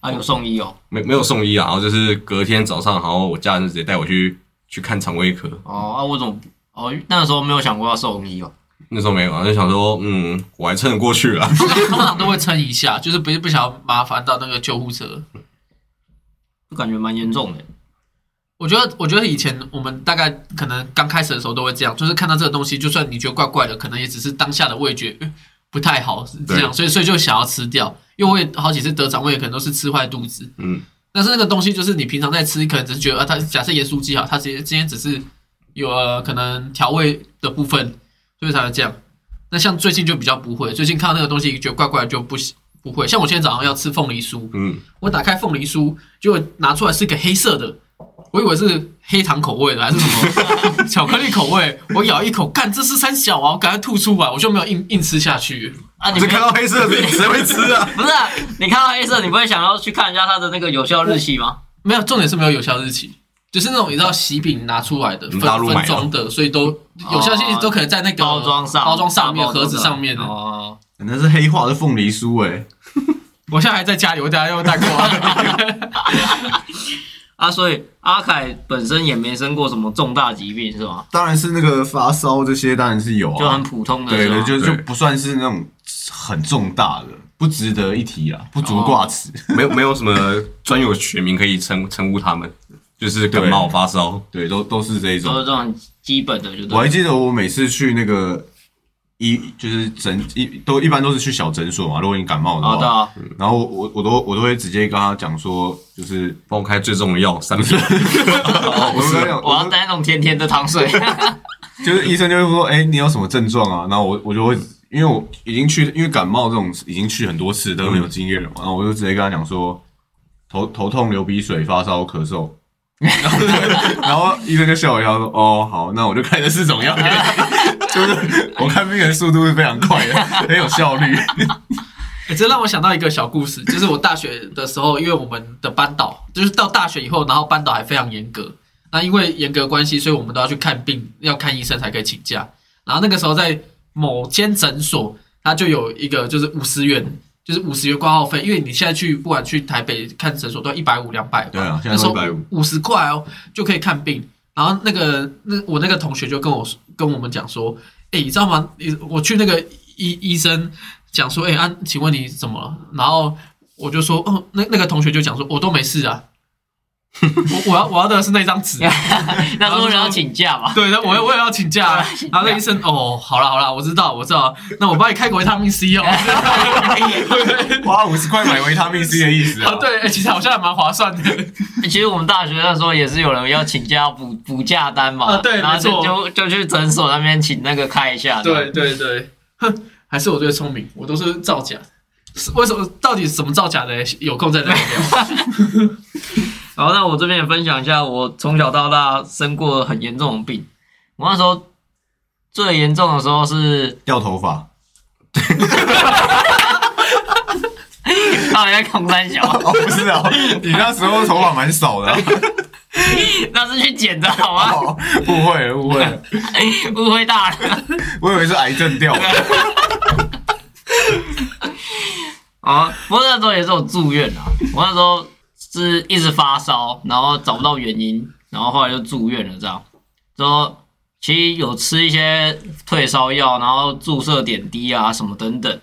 Speaker 1: 哦，啊，有送医哦。
Speaker 2: 没没有送医啊，然后就是隔天早上，然后我家人就直接带我去去看肠胃科。
Speaker 1: 哦，啊，我怎么？哦，那个时候没有想过要送医哦。
Speaker 2: 那时候没有啊，就想说，嗯，我还撑得过去啊。
Speaker 4: 通常都会撑一下，就是不不想要麻烦到那个救护车。
Speaker 1: 就感觉蛮严重的。
Speaker 4: 我觉得，我觉得以前我们大概可能刚开始的时候都会这样，就是看到这个东西，就算你觉得怪怪的，可能也只是当下的味觉呃不太好，是这样，所以所以就想要吃掉。因为我也好几次得肠胃炎，可能都是吃坏肚子。
Speaker 2: 嗯，
Speaker 4: 但是那个东西就是你平常在吃，可能只是觉得啊，它假设盐酥鸡啊，它今天今天只是有呃可能调味的部分，所以才会这样。那像最近就比较不会，最近看到那个东西觉得怪怪的就不不会。像我今天早上要吃凤梨酥，
Speaker 2: 嗯，
Speaker 4: 我打开凤梨酥，结果拿出来是个黑色的，我以为是黑糖口味的还是什么 巧克力口味，我咬一口，干这是三小啊，我赶快吐出来，我就没有硬硬吃下去。
Speaker 1: 啊，你
Speaker 2: 看到黑色的谁会吃啊？
Speaker 1: 不是啊？你看到黑色，你不会想要去看一下它的那个有效日期吗？
Speaker 4: 没有，重点是没有有效日期，就是那种你知道喜饼拿出来的分分装的，所以都有效性都可能在那个
Speaker 1: 包装上，
Speaker 4: 包装上面、盒子上面的。
Speaker 1: 哦，
Speaker 3: 那是黑化的凤梨酥哎，
Speaker 4: 我现在还在家里，我等下要带过来。
Speaker 1: 啊，所以阿凯本身也没生过什么重大疾病是吗？
Speaker 3: 当然是那个发烧这些当然是有啊，
Speaker 1: 就很普通的
Speaker 3: 对对，
Speaker 1: 吗，
Speaker 3: 就就
Speaker 2: 对
Speaker 3: 不算是那种很重大的，不值得一提啊，不足挂齿。
Speaker 2: 没有没有什么专有学名可以称称呼他们，就是感冒发烧。
Speaker 3: 对，都都是这一种
Speaker 1: 都是。这种基本的，就
Speaker 3: 我还
Speaker 1: 对。
Speaker 3: 记得我每次去那个医，就是诊一都一般都是去小诊所嘛。如果你感冒的话，
Speaker 1: 啊，
Speaker 3: 然后我我都我都会直接跟他讲说，就是
Speaker 2: 帮我开最重的药三瓶。
Speaker 3: 我都跟他讲，
Speaker 1: 我要带那种甜甜的糖水。
Speaker 3: 就是医生就会说，哎、你有什么症状啊？然后我我就会，因为我已经去，因为感冒这种已经去很多次都没有经验了嘛，然后我就直接跟他讲说，头头痛、流鼻水、发烧、咳嗽。然 后然后医生就笑我一下说：“哦，好，那我就开的四种药。就是我看病人速度是非常快的，很有效率。
Speaker 4: 欸这让我想到一个小故事，就是我大学的时候，因为我们的班导就是到大学以后，然后班导还非常严格。那因为严格关系，所以我们都要去看病，要看医生才可以请假。然后那个时候在某间诊所，他就有一个就是五十元，就是五十元挂号费，因为你现在去不管去台北看诊所都要一百五两百，
Speaker 3: 对啊，现
Speaker 4: 那时候
Speaker 3: 在一百五，
Speaker 4: 五十块哦就可以看病。然后那个那我那个同学就跟我跟我们讲说，哎，你知道吗？你我去那个医医生讲说，哎，啊，请问你怎么了？然后我就说，哦，那那个同学就讲说，我都没事啊。我我要我要的是那张纸，
Speaker 1: 那时候人要请假嘛，
Speaker 4: 对，那我也我也要请假。然后那医生，哦，好了好了，我知道我知道，那我帮你开个维他命 C 哦。
Speaker 3: 花五十块买维他命 C 的意思啊？
Speaker 4: 啊，对，哎其实好像还蛮划算的。
Speaker 1: 其实我们大学那时候也是有人要请假要补补假单嘛，
Speaker 4: 啊对
Speaker 1: 然后就就就去诊所那边请那个开一下，
Speaker 4: 对对对，哼，还是我最聪明，我都是造假。是为什么？到底什么造假的？有空再来聊。
Speaker 1: 好，那我这边也分享一下，我从小到大生过很严重的病。我那时候最严重的时候是，
Speaker 3: 掉头发，
Speaker 1: 到底在空三小，
Speaker 3: 哦，不是哦，你那时候头发蛮少的啊，
Speaker 1: 那是去剪的好吗？
Speaker 3: 哦误会了，误会了，
Speaker 1: 误会大了。
Speaker 3: 我以为是癌症掉的。
Speaker 1: 啊，不过那时候也是我住院啊。我那时候是一直发烧，然后找不到原因，然后后来就住院了。这样，之后其实有吃一些退烧药，然后注射点滴啊什么等等，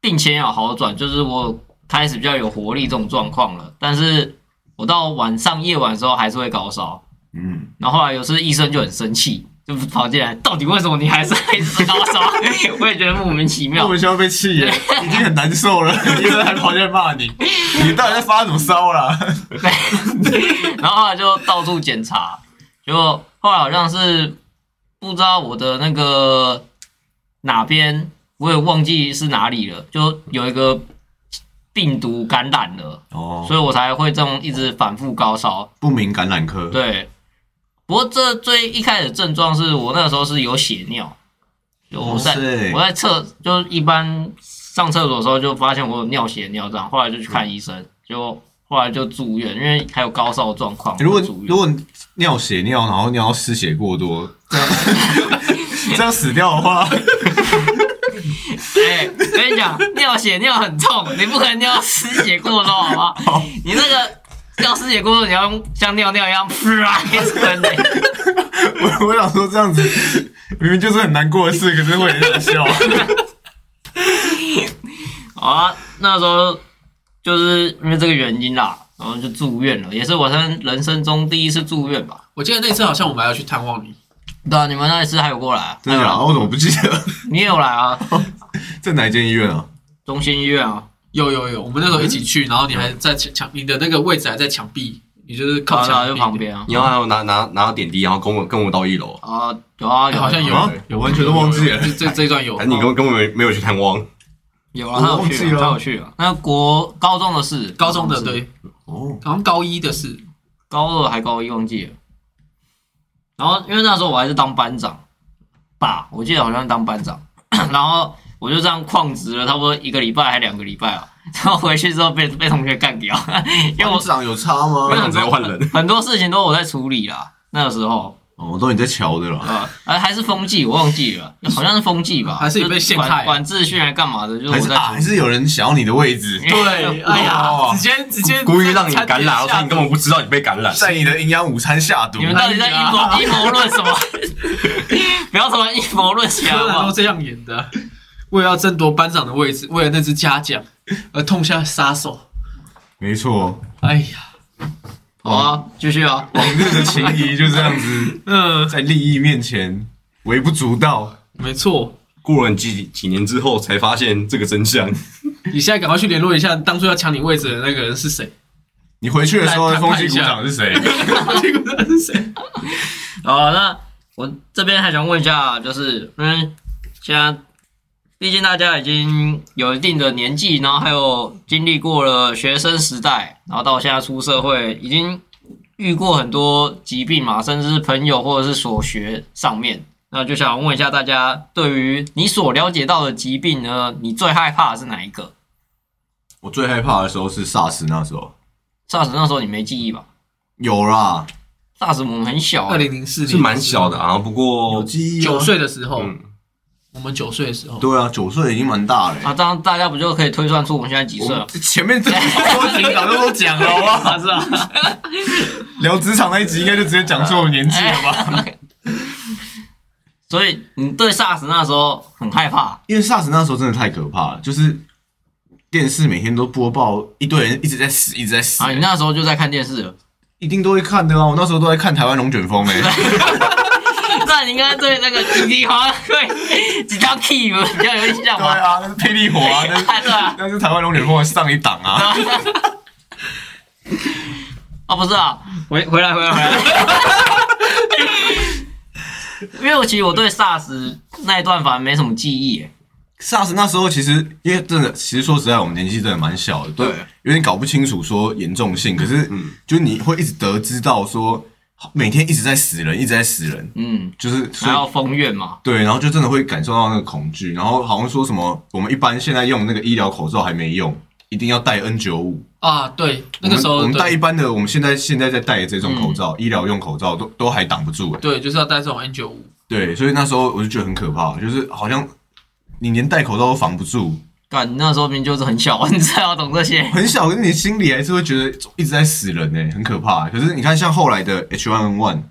Speaker 1: 病情有好转，就是我开始比较有活力这种状况了。但是我到晚上夜晚的时候还是会高烧，
Speaker 3: 嗯，
Speaker 1: 然后后来有次医生就很生气，就跑进来，到底为什么你还是一直高烧？我也觉得莫名其妙
Speaker 3: 莫。名其妙被气耶，已经很难受了，医生还跑进来骂你，你到底在发什么烧 啦？
Speaker 1: 然后后来就到处检查，结果后来好像是不知道我的那个哪边，我也忘记是哪里了，就有一个病毒感染了，
Speaker 3: 哦，
Speaker 1: 所以我才会这种一直反复高烧。
Speaker 3: 不明感染科，
Speaker 1: 对，不过这最一开始症状是我那个时候是有血尿，就我在、我在厕，就一般上厕所的时候就发现我有尿血尿这样，后来就去看医生，就后来就住院，因为还有高烧的状况，
Speaker 3: 如果如果尿血尿，然后尿失血过多，这样 这样死掉的话，
Speaker 1: 哎、跟你讲，尿血尿很痛，你不可能尿失血过多，好吗？
Speaker 3: 好。
Speaker 1: 你那个尿失血过多，你要用像尿尿一样，啪一直喷的。
Speaker 3: 我我想说这样子明明就是很难过的事，可是会很想笑。
Speaker 1: 好啊，那时候就是因为这个原因啦，然后就住院了，也是我生人生中第一次住院吧。
Speaker 4: 我记得那次好像我们还要去探望你，
Speaker 1: 对啊，你们那一次还有过来啊？
Speaker 3: 真的假的？
Speaker 1: 还有
Speaker 3: 我怎么不记得？
Speaker 1: 你也有来啊？
Speaker 3: 在哪一间医院啊？
Speaker 1: 中心医院啊？
Speaker 4: 有有有，我们那时候一起去，然后你还在墙墙，你的那个位置还在墙壁，你就是靠墙壁
Speaker 1: 就旁。边啊。
Speaker 2: 然后还有拿拿拿到点滴，然后跟我跟我到一楼，
Speaker 1: 啊，有啊，有
Speaker 4: 哎好像有
Speaker 3: 啊，我完全都忘记了。
Speaker 4: 这这这一段有
Speaker 2: 还，是你跟根本没没有去探望？
Speaker 1: 有啊，他有去啊，
Speaker 3: 我忘记了
Speaker 1: 他有去啊。那国高中的事，
Speaker 4: 高中的对，
Speaker 3: 哦，
Speaker 4: 好像高一的事，
Speaker 1: 高二还高一忘记了。然后因为那时候我还是当班长吧，我记得好像是当班长，然后我就这样旷职了差不多一个礼拜还两个礼拜啊，然后回去之后被被同学干掉，因为我
Speaker 3: 班长有差吗
Speaker 2: 班？长直接换人，
Speaker 1: 很多事情都我在处理啦，那个时候
Speaker 3: 哦，都你在瞧的了。
Speaker 1: 啊，呃还是风纪我忘记了，好像是风纪吧，
Speaker 4: 还是你被陷害
Speaker 1: 管管秩序还干嘛的，就是
Speaker 3: 还是还是有人想要你的位置，
Speaker 4: 对，哎呀，
Speaker 3: 哦
Speaker 4: 直接直接
Speaker 2: 故意让你感染，
Speaker 4: 而
Speaker 2: 且你根本不知道你被感染。
Speaker 3: 在你的营养午餐下毒
Speaker 1: 你。们到底在阴谋阴谋论什么？不要突然阴谋论起来好不好
Speaker 4: 柯南都？这样演的，为了要争夺班长的位置，为了那只嘉奖 而痛下杀手。
Speaker 3: 没错，
Speaker 4: 哎呀，
Speaker 1: 好啊，继续啊。
Speaker 3: 往日的情谊就这样子，
Speaker 4: 嗯，
Speaker 3: 在利益面前微不足道。
Speaker 4: 没错。
Speaker 2: 过了几几年之后，才发现这个真相。
Speaker 4: 你现在赶快去联络一下当初要抢你位置的那个人是谁？
Speaker 3: 你回去的时候，风纪股
Speaker 4: 判一下
Speaker 3: 长是谁？
Speaker 4: 这个人是谁？
Speaker 1: 好，那我这边还想问一下，就是因为现在毕竟大家已经有一定的年纪，然后还有经历过了学生时代，然后到现在出社会，已经遇过很多疾病嘛，甚至是朋友或者是所学上面。那就想问一下大家，对于你所了解到的疾病呢，你最害怕的是哪一个？
Speaker 3: 我最害怕的时候是 SARS 那时候
Speaker 1: ，SARS 那时候你没记忆吧？
Speaker 3: 有啦
Speaker 1: ，？SARS 我们很小、
Speaker 4: 二
Speaker 1: 欸，
Speaker 4: 零零四年。
Speaker 2: 是蛮小的啊，不过
Speaker 3: 记忆
Speaker 4: 九岁的时候，
Speaker 2: 嗯，
Speaker 4: 我们九岁的时候，
Speaker 3: 对啊，九岁已经蛮大了、
Speaker 1: 啊，这样大家不就可以推算出我们现在几岁了？
Speaker 3: 前面这多集早就都讲了，好不好？
Speaker 1: 啊，是啊，
Speaker 3: 聊职场那一集应该就直接讲出我年纪了吧？
Speaker 1: 所以你对 SARS 那时候很害怕，
Speaker 3: 因为 SARS 那时候真的太可怕了，就是电视每天都播报一堆人一直在死，一直在死、
Speaker 1: 啊，你那时候就在看电视了，
Speaker 3: 一定都会看的啊！我那时候都在看台湾龙卷风诶、
Speaker 1: 那你应该对那个吉吉好像对几条 key 比较有印象吧？
Speaker 3: 对啊，那是霹雳火啊，那是
Speaker 1: 对啊，
Speaker 3: 那是台湾龙卷风的上一档啊。
Speaker 1: 啊，不是啊，回回来回来回来。因为我其实我对 SARS 那一段反而没什么记忆耶
Speaker 3: ，SARS 那时候其实因为真的，其实说实在，我们年纪真的蛮小的，对，有点搞不清楚说严重性。可是，
Speaker 2: 嗯
Speaker 3: 就你会一直得知到说，每天一直在死人，一直在死人，
Speaker 1: 嗯，
Speaker 3: 就是所以
Speaker 1: 还要封院嘛，
Speaker 3: 对，然后就真的会感受到那个恐惧，然后好像说什么，我们一般现在用那个医疗口罩还没用，一定要戴 N 九五。
Speaker 4: 啊，对，那个时候
Speaker 3: 我们戴一般的，我们现在现在在戴的这种口罩，医疗用口罩都都还挡不住哎。
Speaker 4: 对，就是要戴这种 N 九五。
Speaker 3: 对，所以那时候我就觉得很可怕，就是好像你连戴口罩都防不住，
Speaker 1: 干，那时候明明就是很小，你才要懂这些。
Speaker 3: 很小，可是你心里还是会觉得一直在死人呢，很可怕。可是你看，像后来的 H1N1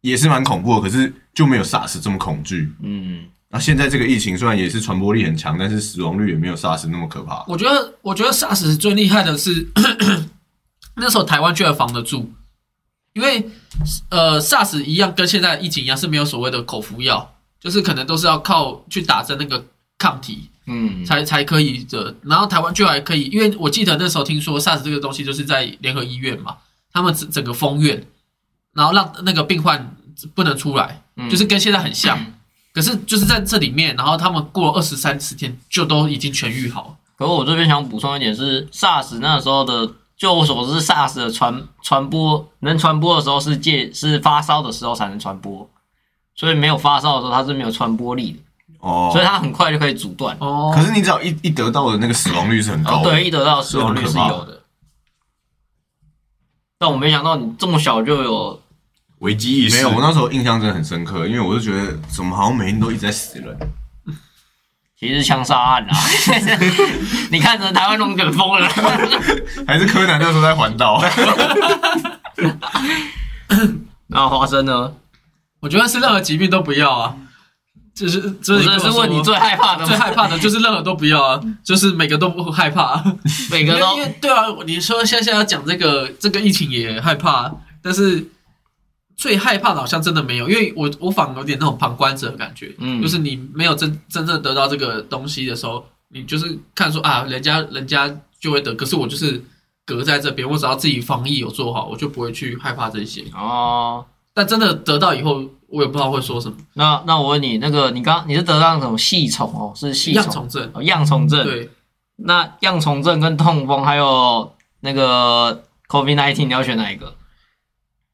Speaker 3: 也是蛮恐怖的，可是就没有 SARS 这么恐惧。
Speaker 1: 嗯，
Speaker 3: 那现在这个疫情虽然也是传播力很强，但是死亡率也没有 SARS 那么可怕。
Speaker 4: 我觉得，我觉得 SARS 最厉害的是 那时候台湾居然防得住，因为呃 SARS 一样跟现在疫情一样是没有所谓的口服药，就是可能都是要靠去打针那个抗体
Speaker 1: 嗯，
Speaker 4: 才才可以的。然后台湾就还可以，因为我记得那时候听说 SARS 这个东西就是在联合医院嘛，他们整整个封院，然后让那个病患不能出来，
Speaker 1: 嗯
Speaker 4: 就是跟现在很像。可是就是在这里面，然后他们过了二十三十天就都已经痊愈好了。
Speaker 1: 可我这边想补充一点是，SARS 那时候的，就我所知，SARS 的传传播能传播的时候是借是发烧的时候才能传播，所以没有发烧的时候它是没有传播力的，
Speaker 3: 哦
Speaker 1: 所以它很快就可以阻断。
Speaker 4: 哦，
Speaker 3: 可是你只要一一得到的那个死亡率是很高
Speaker 1: 哦，
Speaker 3: 的，
Speaker 1: 对，一得到死亡率是有的。但我没想到你这么小就有，
Speaker 2: 危机意识
Speaker 3: 没有，我那时候印象真的很深刻，因为我就觉得怎么好像每天都一直在死人。
Speaker 1: 其实是枪杀案啊！你看着台湾龙卷风了，
Speaker 3: 还是柯南那时候在环岛，
Speaker 1: 然后花生呢？
Speaker 4: 我觉得是任何疾病都不要啊，就是就
Speaker 1: 我
Speaker 4: 是
Speaker 1: 真的是问你最害怕的
Speaker 4: 最害怕的就是任何都不要啊，就是每个都不害怕、
Speaker 1: 每个都
Speaker 4: 因为对啊，你说现在要讲这个这个疫情也害怕，但是最害怕的好像真的没有，因为我我反而有点那种旁观者的感觉，
Speaker 1: 嗯
Speaker 4: 就是你没有真真正得到这个东西的时候，你就是看说啊，人家人家就会得，可是我就是隔在这边，我只要自己防疫有做好，我就不会去害怕这些。
Speaker 1: 哦。
Speaker 4: 但真的得到以后，我也不知道会说什么，
Speaker 1: 那那我问你，那个你刚你是得到那种细虫哦，是细
Speaker 4: 样
Speaker 1: 虫
Speaker 4: 虫症。
Speaker 1: 哦，恙虫症。
Speaker 4: 对，
Speaker 1: 那恙虫症跟痛风还有那个 COVID nineteen，你要选哪一个？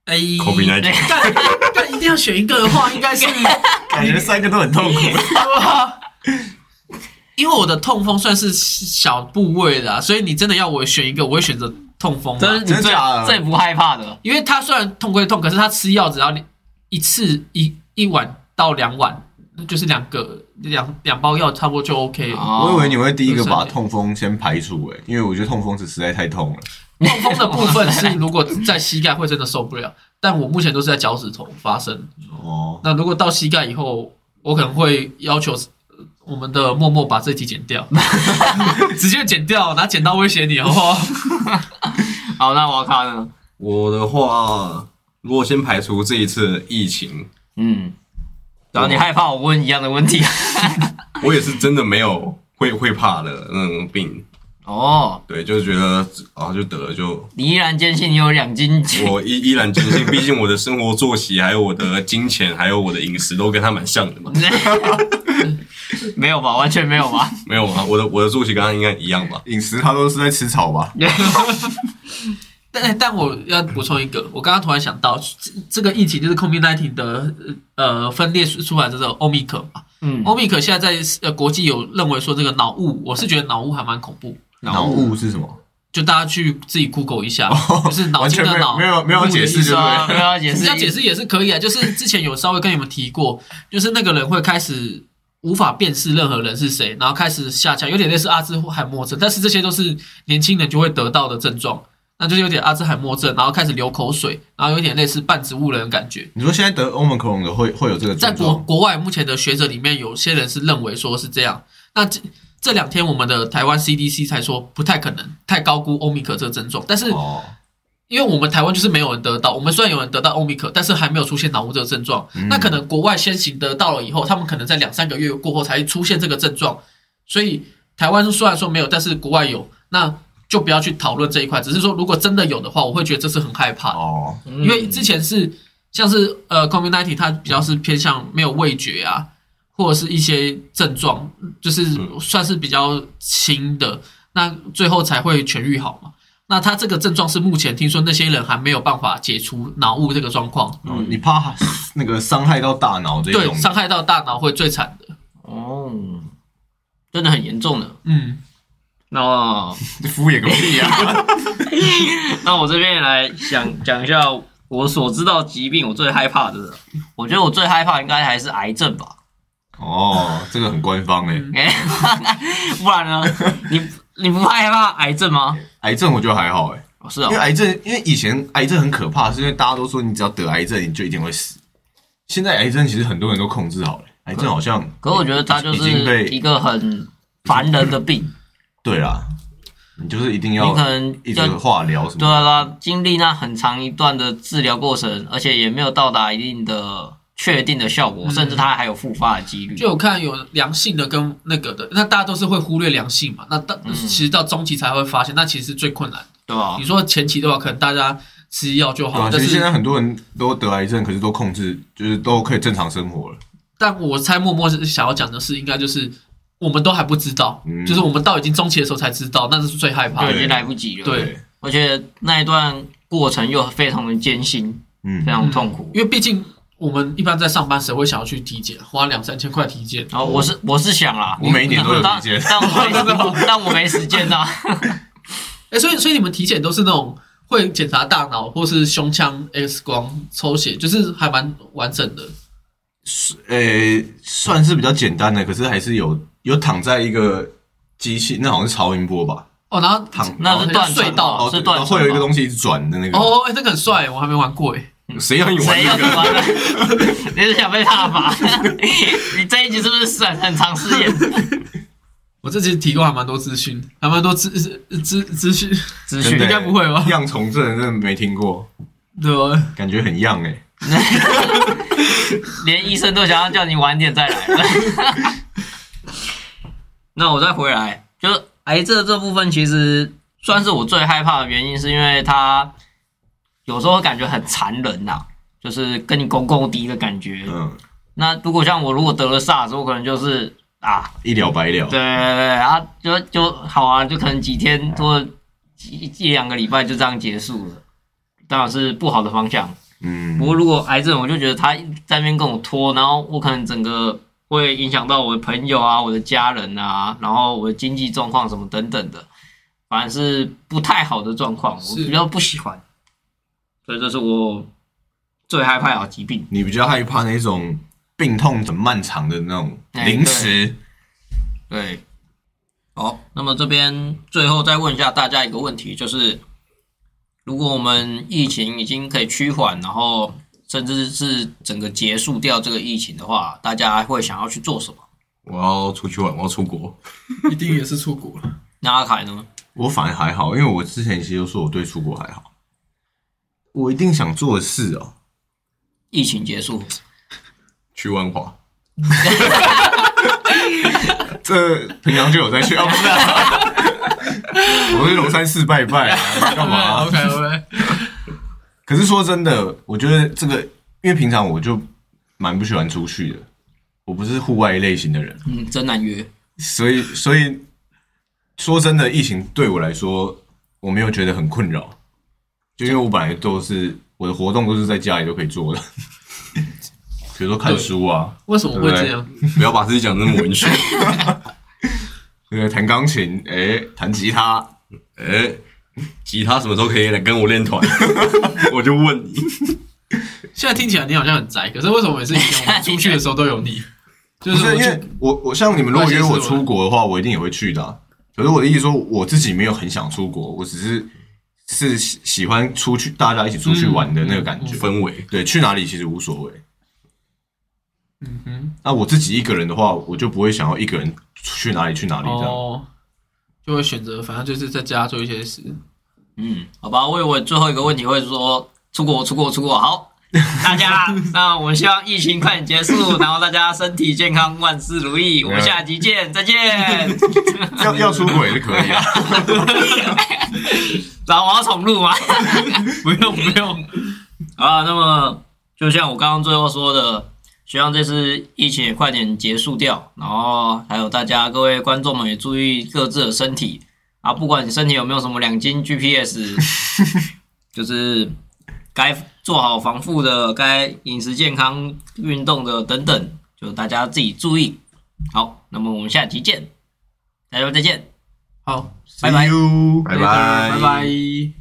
Speaker 4: 哎
Speaker 2: COVID 19
Speaker 4: 但但一定要选一个的话，应该是
Speaker 3: 感觉三个都很痛苦。
Speaker 4: 因为我的痛风算是小部位的、啊，所以你真的要我选一个，我会选择痛风、啊。
Speaker 1: 这是你最
Speaker 3: 真假的
Speaker 1: 最不害怕的。
Speaker 4: 因为它虽然痛归痛，可是它吃药只要一次一一碗到两碗，就是两个两两包药，差不多就 OK
Speaker 3: 我以为你会第一个把痛风先排除诶，因为我觉得痛风是实在太痛了。
Speaker 4: 痛风的部分是如果在膝盖会真的受不了，但我目前都是在脚趾头发生。
Speaker 3: 哦，
Speaker 4: 那如果到膝盖以后，我可能会要求呃我们的默默把这题剪掉，直接剪掉，拿剪刀威胁你，好不好？
Speaker 1: 好，那瓦卡呢？
Speaker 2: 我的话，如果先排除这一次疫情，
Speaker 1: 嗯，然后你害怕我问一样的问题。
Speaker 2: 我 也是真的没有会会怕的那种病。
Speaker 1: 哦，
Speaker 2: 对，就是觉得啊，就得了就
Speaker 1: 你依然坚信你有两斤几。
Speaker 2: 我依依然坚信，毕竟我的生活作息，还有我的金钱，还有我的饮食都跟他蛮像的嘛。
Speaker 1: 没有吧？完全没有吧？
Speaker 2: 没有啊，我的我的作息跟他应该一样吧？
Speaker 3: 饮食他都是在吃草吧？
Speaker 4: 但但我要补充一个，我刚刚突然想到，这这个疫情就是 COVID-19 的呃分裂出来的这个欧米克嘛。
Speaker 1: 嗯，
Speaker 4: 欧米克现在在呃国际有认为说这个脑雾，我是觉得脑雾还蛮恐怖，
Speaker 3: 脑雾是什么？
Speaker 4: 就大家去自己 Google 一下，就是脑筋的脑，
Speaker 3: 没有没有解释，对不
Speaker 1: 啊，
Speaker 3: 对？
Speaker 1: 没有解释，
Speaker 4: 要解释也是可以啊。就是之前有稍微跟你们提过，就是那个人会开始无法辨识任何人是谁，然后开始下降，有点类似阿兹海默症，但是这些都是年轻人就会得到的症状，那就是有点阿兹海默症，然后开始流口水，然后有点类似半植物人的感觉。
Speaker 3: 你说现在得欧盟克隆的会会有这个
Speaker 4: 在国？国外目前的学者里面，有些人是认为说是这样。那这这两天我们的台湾 CDC 才说不太可能，太高估欧米克这个症状。但是
Speaker 3: 哦，
Speaker 4: 因为我们台湾就是没有人得到，我们虽然有人得到欧米克，但是还没有出现脑雾这个症状。
Speaker 3: 嗯
Speaker 4: 那可能国外先行得到了以后，他们可能在两三个月过后才出现这个症状。所以台湾虽然说没有，但是国外有，那就不要去讨论这一块。只是说，如果真的有的话，我会觉得这是很害怕的。
Speaker 3: 哦，
Speaker 1: 嗯
Speaker 4: 因为之前是像是呃 community，它比较是偏向没有味觉啊，或者是一些症状，就是算是比较轻的，那最后才会痊愈好嘛。那他这个症状是目前听说那些人还没有办法解除脑雾这个状况，
Speaker 3: 嗯你怕那个伤害到大脑这
Speaker 4: 对，
Speaker 3: 种？
Speaker 4: 伤害到大脑会最惨的。
Speaker 1: 哦，真的很严重的。
Speaker 4: 嗯，
Speaker 1: 那
Speaker 3: 敷衍个屁啊！
Speaker 1: 那我这边也来想讲一下我所知道疾病，我最害怕的，我觉得我最害怕应该还是癌症吧。
Speaker 3: 哦，这个很官方哎。
Speaker 1: 哎、不然呢？你你不害怕癌症吗？
Speaker 3: 癌症我觉得还好哎，
Speaker 1: 哦，是哦
Speaker 3: 因为，癌症，因为以前癌症很可怕，是因为大家都说你只要得癌症你就一定会死。现在癌症其实很多人都控制好了，癌症好像
Speaker 1: 可我觉得它就是一个很烦人的病，
Speaker 3: 对啦，你就是一定
Speaker 1: 你
Speaker 3: 要
Speaker 1: 可能
Speaker 3: 一直
Speaker 1: 要
Speaker 3: 化疗什么
Speaker 1: 对啦，经历那很长一段的治疗过程，而且也没有到达一定的确定的效果，
Speaker 4: 嗯
Speaker 1: 甚至它还有复发的几率。
Speaker 4: 就我看有良性的跟那个的，那大家都是会忽略良性嘛，那到、其实到中期才会发现，那其实是最困难的。
Speaker 1: 对吧
Speaker 4: 你？说前期的话，可能大家吃药就好，
Speaker 3: 对啊，
Speaker 4: 但是
Speaker 3: 其实现在很多人都得癌症，可是都控制，就是都可以正常生活了。
Speaker 4: 但我猜默默是想要讲的是，应该就是我们都还不知道，
Speaker 3: 嗯
Speaker 4: 就是我们到已经中期的时候才知道，那是最害怕的。
Speaker 1: 就已经来不及了。
Speaker 4: 对，
Speaker 1: 而且那一段过程又非常的艰辛，
Speaker 3: 嗯
Speaker 1: 非，常痛苦。
Speaker 4: 因为毕竟我们一般在上班，谁会想要去体检，花两三千块体检？
Speaker 1: 然后我是我是想啦，
Speaker 3: 我每一年都有
Speaker 1: 但
Speaker 3: 体检
Speaker 1: 但我 没但我没时间呐。
Speaker 4: 哎，所以所以你们体检都是那种会检查大脑或是胸腔 X 光抽血，就是还蛮完整的。
Speaker 3: 呃，算是比较简单的，可是还是有有躺在一个机器，那好像是超音波吧？
Speaker 4: 哦，然后
Speaker 3: 躺
Speaker 1: 那是断
Speaker 4: 隧道
Speaker 3: 哦，
Speaker 1: 是断层
Speaker 3: 会有一个东西一直转的那个。
Speaker 4: 哦，哎，这个很帅，我还没玩过哎。
Speaker 3: 谁要你玩
Speaker 1: 谁要
Speaker 3: 这个？
Speaker 1: 你玩？你是想被踏伐？你这一集是不是很很常试验
Speaker 4: 我这集提供还蛮多资讯，还蛮多资资资资讯，
Speaker 1: 资讯？
Speaker 4: 应该不会吧
Speaker 3: 样虫症真的没听过，
Speaker 4: 对吧？
Speaker 3: 感觉很样哎。
Speaker 1: 连医生都想要叫你晚点再来了。那我再回来，就是癌症这部分，其实算是我最害怕的原因，是因为它有时候感觉很残忍呐、就是跟你公公敌的感觉。
Speaker 3: 嗯，
Speaker 1: 那如果像我如果得了 SARS，我可能就是啊，
Speaker 3: 一了百了。
Speaker 1: 对对对对啊，就就好啊，就可能几天或一一两个礼拜就这样结束了，当然是不好的方向。
Speaker 3: 嗯
Speaker 1: 不，过如果癌症，我就觉得他在那边跟我拖，然后我可能整个会影响到我的朋友啊、我的家人啊，然后我的经济状况什么等等的，反而是不太好的状况，我比较不喜欢。所以这是我最害怕的疾病。
Speaker 3: 你比较害怕那种病痛很漫长的那种
Speaker 1: 哎
Speaker 3: 临时。
Speaker 1: 对，好，那么这边最后再问一下大家一个问题，就是如果我们疫情已经可以趋缓，然后甚至是整个结束掉这个疫情的话，大家会想要去做什么？
Speaker 2: 我要出去玩，我要出国。
Speaker 4: 一定也是出国了。
Speaker 1: 那阿凯呢？
Speaker 3: 我反而还好，因为我之前其实就说我对出国还好。我一定想做的事哦，
Speaker 1: 疫情结束，
Speaker 2: 去万华，
Speaker 3: 这平常就有在去啊，不是、啊？我去龙山寺拜拜啊，干嘛、
Speaker 4: ？OK OK，
Speaker 3: 可是说真的，我觉得这个，因为平常我就蛮不喜欢出去的，我不是户外类型的人，
Speaker 1: 嗯，真难约。
Speaker 3: 所以所以说真的，疫情对我来说，我没有觉得很困扰，就因为我本来都是我的活动都是在家里都可以做的，比如说看书啊，
Speaker 4: 为什么会这样？
Speaker 2: 不要把自己讲得那么文学。
Speaker 3: 那个弹钢琴，哎，弹吉他，
Speaker 2: 哎，吉他什么时候可以来跟我练团？我就问你，
Speaker 4: 现在听起来你好像很宅，可是为什么每次以前我们出去的时候都有你？就
Speaker 3: 是因为我我像你们如果约我出国的话，我一定也会去的啊、可是我的意思说，我自己没有很想出国，我只是是喜喜欢出去，大家一起出去玩的那个感觉。
Speaker 2: 氛围
Speaker 3: 对，去哪里其实无所谓。
Speaker 4: 嗯哼，
Speaker 3: 那我自己一个人的话，我就不会想要一个人去哪里去哪里这样。
Speaker 4: 哦，就会选择反正就是在家做一些事。
Speaker 1: 嗯，好吧，我以为最后一个问题会说出国，出国，出国。好，大家，那我们希望疫情快点结束，然后大家身体健康，万事如意。我们下集见，再见。
Speaker 3: 要要出国也是可以啊。
Speaker 1: 然后我要重录吗？
Speaker 4: 不用不用，
Speaker 1: 啊，那么就像我刚刚最后说的，希望这次疫情也快点结束掉，然后还有大家各位观众们也注意各自的身体啊，不管你身体有没有什么两斤 GPS，就是该做好防护的，该饮食健康、运动的等等，就大家自己注意。好，那么我们下期见，大家再见。
Speaker 4: 好，
Speaker 1: 拜拜
Speaker 2: 拜拜
Speaker 4: 拜拜。